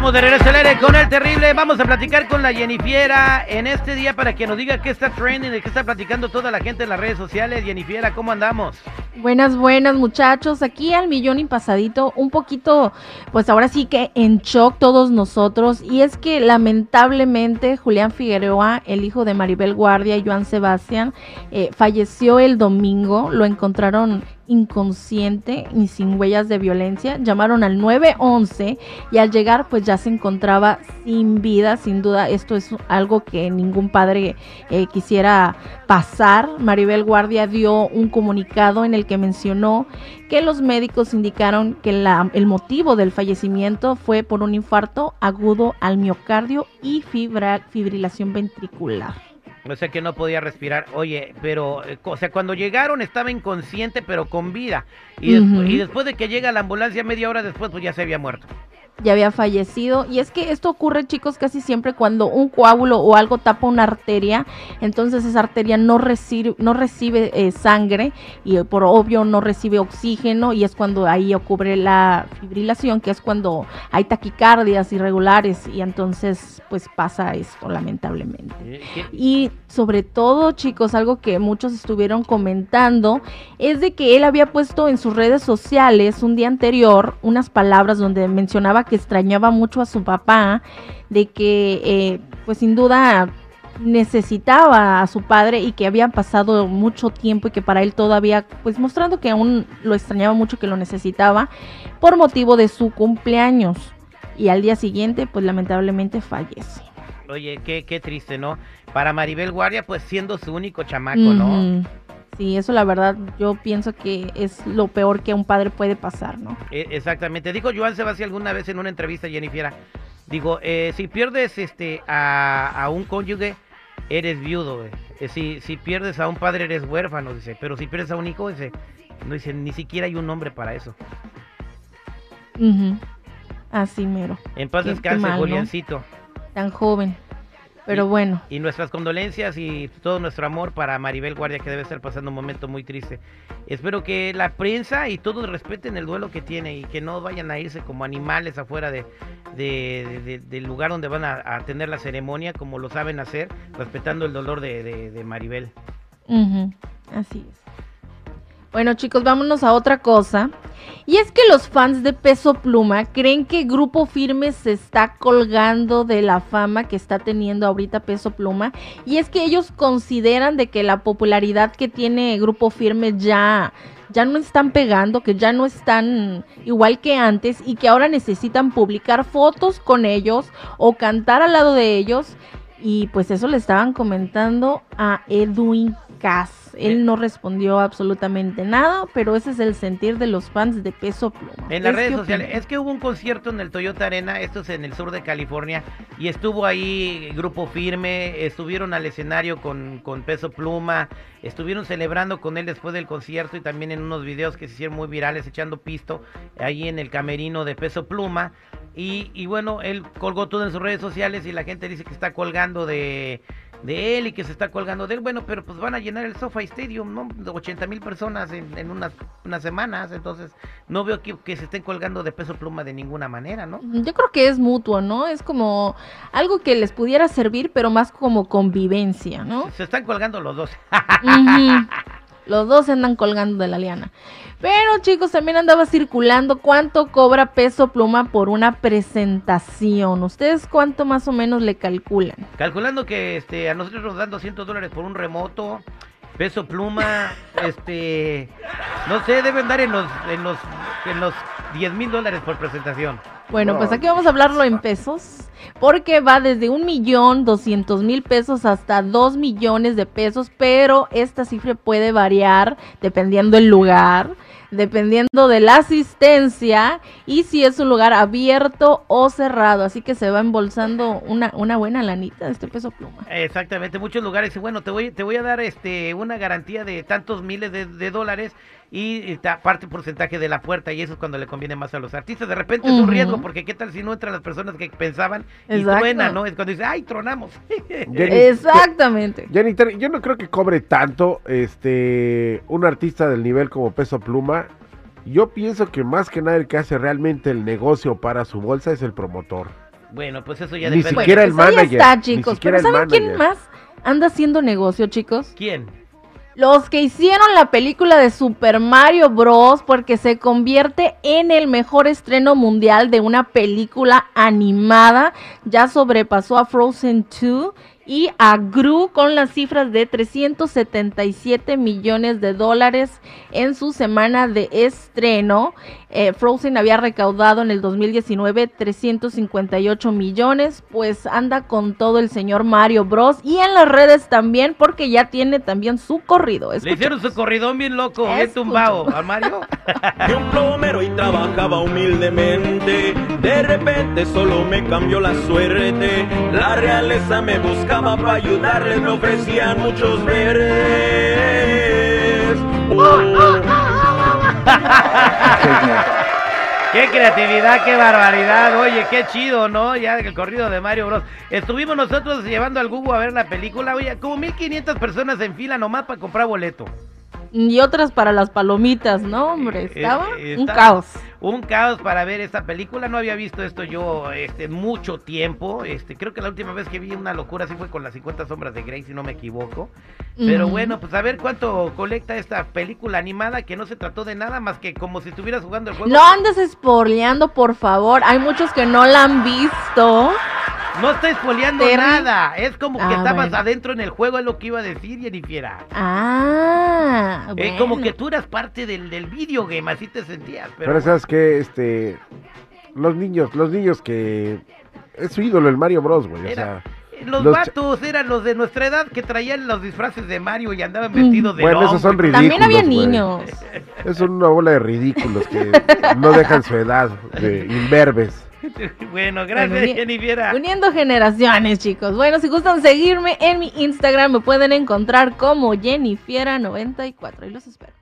Estamos de regreso con el terrible. Vamos a platicar con la Jennifiera en este día para que nos diga qué está trending, de qué está platicando toda la gente en las redes sociales. Jennifiera, ¿cómo andamos? Buenas, buenas muchachos. Aquí al millón y pasadito, un poquito, pues ahora sí que en shock todos nosotros. Y es que lamentablemente Julián Figueroa, el hijo de Maribel Guardia y Joan Sebastián, eh, falleció el domingo. Lo encontraron inconsciente y sin huellas de violencia. Llamaron al 911 y al llegar pues ya se encontraba sin vida. Sin duda esto es algo que ningún padre eh, quisiera pasar. Maribel Guardia dio un comunicado en el que mencionó que los médicos indicaron que la, el motivo del fallecimiento fue por un infarto agudo al miocardio y fibrilación ventricular. O sea que no podía respirar. Oye, pero, eh, o sea, cuando llegaron estaba inconsciente, pero con vida. Y, despu- Ujú. y después de que llega la ambulancia, media hora después, pues ya se había muerto. Ya había fallecido. Y es que esto ocurre, chicos, casi siempre cuando un coágulo o algo tapa una arteria, entonces esa arteria no recibe, no recibe eh, sangre y eh, por obvio no recibe oxígeno y es cuando ahí ocurre la fibrilación, que es cuando hay taquicardias irregulares y entonces pues pasa esto lamentablemente. Eh, ¿qué- Y sobre todo, chicos, algo que muchos estuvieron comentando es de que él había puesto en sus redes sociales un día anterior unas palabras donde mencionaba que extrañaba mucho a su papá, de que eh, pues sin duda necesitaba a su padre y que había pasado mucho tiempo y que para él todavía, pues mostrando que aún lo extrañaba mucho, que lo necesitaba, por motivo de su cumpleaños. Y al día siguiente, pues lamentablemente fallece. Oye, qué, qué triste, ¿no? Para Maribel Guardia, pues siendo su único chamaco, ¿no? Sí, eso la verdad yo pienso que es lo peor que a un padre puede pasar, ¿no? E- Exactamente. Dijo Joan Sebastián alguna vez en una entrevista, Jennifer. Digo, eh, si pierdes este a, a un cónyuge, eres viudo. Eh, si, si pierdes a un padre, eres huérfano, dice. Pero si pierdes a un hijo, dice, no dice, ni siquiera hay un nombre para eso. Así mero, En paz descanse. Juliancito. tan joven. Pero bueno, Y nuestras condolencias y todo nuestro amor para Maribel Guardia, que debe estar pasando un momento muy triste. Espero que la prensa y todos respeten el duelo que tiene y que no vayan a irse como animales afuera de, de- de- de- del lugar donde van a, a tener la ceremonia, como lo saben hacer, respetando el dolor de, Maribel. así es. Bueno chicos, vámonos a otra cosa. Y es que los fans de Peso Pluma creen que Grupo Firme se está colgando de la fama que está teniendo ahorita Peso Pluma. Y es que ellos consideran de que la popularidad que tiene Grupo Firme ya, ya no están pegando, que ya no están igual que antes y que ahora necesitan publicar fotos con ellos o cantar al lado de ellos. Y pues eso le estaban comentando a Edwin Cass. Él no respondió absolutamente nada, pero ese es el sentir de los fans de Peso Pluma. En las ¿Ustedes redes sociales, opinan? es que hubo un concierto en el Toyota Arena, esto es en el sur de California, y estuvo ahí Grupo Firme, estuvieron al escenario con, con Peso Pluma, estuvieron celebrando con él después del concierto y también en unos videos que se hicieron muy virales echando pisto ahí en el camerino de Peso Pluma. Y, y bueno, él colgó todo en sus redes sociales y la gente dice que está colgando de, de él y que se está colgando de él. Bueno, pero pues van a llenar el SoFi Stadium, ¿no? 80 mil personas en, en unas, unas semanas, entonces no veo que, que se estén colgando de peso pluma de ninguna manera, ¿no? Yo creo que es mutuo, ¿no? Es como algo que les pudiera servir, pero más como convivencia, ¿no? Se están colgando los dos. Los dos se andan colgando de la liana. Pero chicos, también andaba circulando cuánto cobra peso pluma por una presentación. ¿Ustedes cuánto más o menos le calculan? Calculando que este, a nosotros nos dan 200 dólares por un remoto, peso pluma, este, no sé, deben dar en los, en los, en los 10 mil dólares por presentación. Bueno, pues aquí vamos a hablarlo en pesos, porque va desde un millón doscientos mil pesos hasta dos millones de pesos, pero esta cifra puede variar dependiendo del lugar. Dependiendo de la asistencia y si es un lugar abierto o cerrado. Así que se va embolsando una, una buena lanita de este peso pluma. Exactamente, muchos lugares. Y bueno, te voy, te voy a dar este una garantía de tantos miles de, dólares y, parte porcentaje de la puerta y eso es cuando le conviene más a los artistas. De repente es un riesgo porque qué tal si no entran las personas que pensaban y truena, ¿no? Es cuando dice, ay, tronamos. Exactamente. Jenny, yo no creo que cobre tanto este un artista del nivel como Peso Pluma yo pienso que más que nada el que hace realmente el negocio para su bolsa es el promotor. Bueno, pues eso ya Ni siquiera el pues manager. está, chicos. Pero ¿saben quién más anda haciendo negocio, chicos? ¿Quién? Los que hicieron la película de Super Mario Bros. porque se convierte en el mejor estreno mundial de una película animada. Ya sobrepasó a Frozen 2 y a Gru con las cifras de 377 millones de dólares en su semana de estreno. Eh, Frozen había recaudado en el 2019 358 millones, pues anda con todo el señor Mario Bros. Y en las redes también, porque ya tiene también su corrido. Le hicieron su corridón bien loco, bien tumbado al Mario. Un plomero y trabajaba humildemente. De repente solo me cambió la suerte. La realeza me buscaba para ayudarle, me ofrecían muchos verdes. Qué creatividad, qué barbaridad. Oye, qué chido, ¿no? Ya el corrido de Mario Bros. Estuvimos nosotros llevando al Google a ver la película. Oye, como 1500 personas en fila nomás para comprar boleto y otras para las palomitas, ¿no, hombre? Eh, estaba un caos. Un caos para ver esta película. No había visto esto yo este, mucho tiempo. Este, creo que la última vez que vi una locura así fue con las 50 sombras de Grey, si no me equivoco. Pero bueno, pues a ver cuánto colecta esta película animada que no se trató de nada más que como si estuvieras jugando el juego. No andes esporleando, por favor. Hay muchos que no la han visto. No estoy espoleando nada. Es como que ah, estabas adentro en el juego, es lo que iba a decir, Jennifer. Ah, Es como que tú eras parte del, del videogame, así te sentías. Pero, sabes que, este, los niños, los niños que es su ídolo el Mario Bros, güey. o sea, los, vatos eran los de nuestra edad que traían los disfraces de Mario y andaban vestidos de Bueno, esos son ridículos. También había niños. Es una bola de ridículos que no dejan su edad, de imberbes. bueno, gracias, Jennifer. Uniendo generaciones, chicos. Bueno, si gustan seguirme en mi Instagram, me pueden encontrar como Jennifiera94. Y los espero.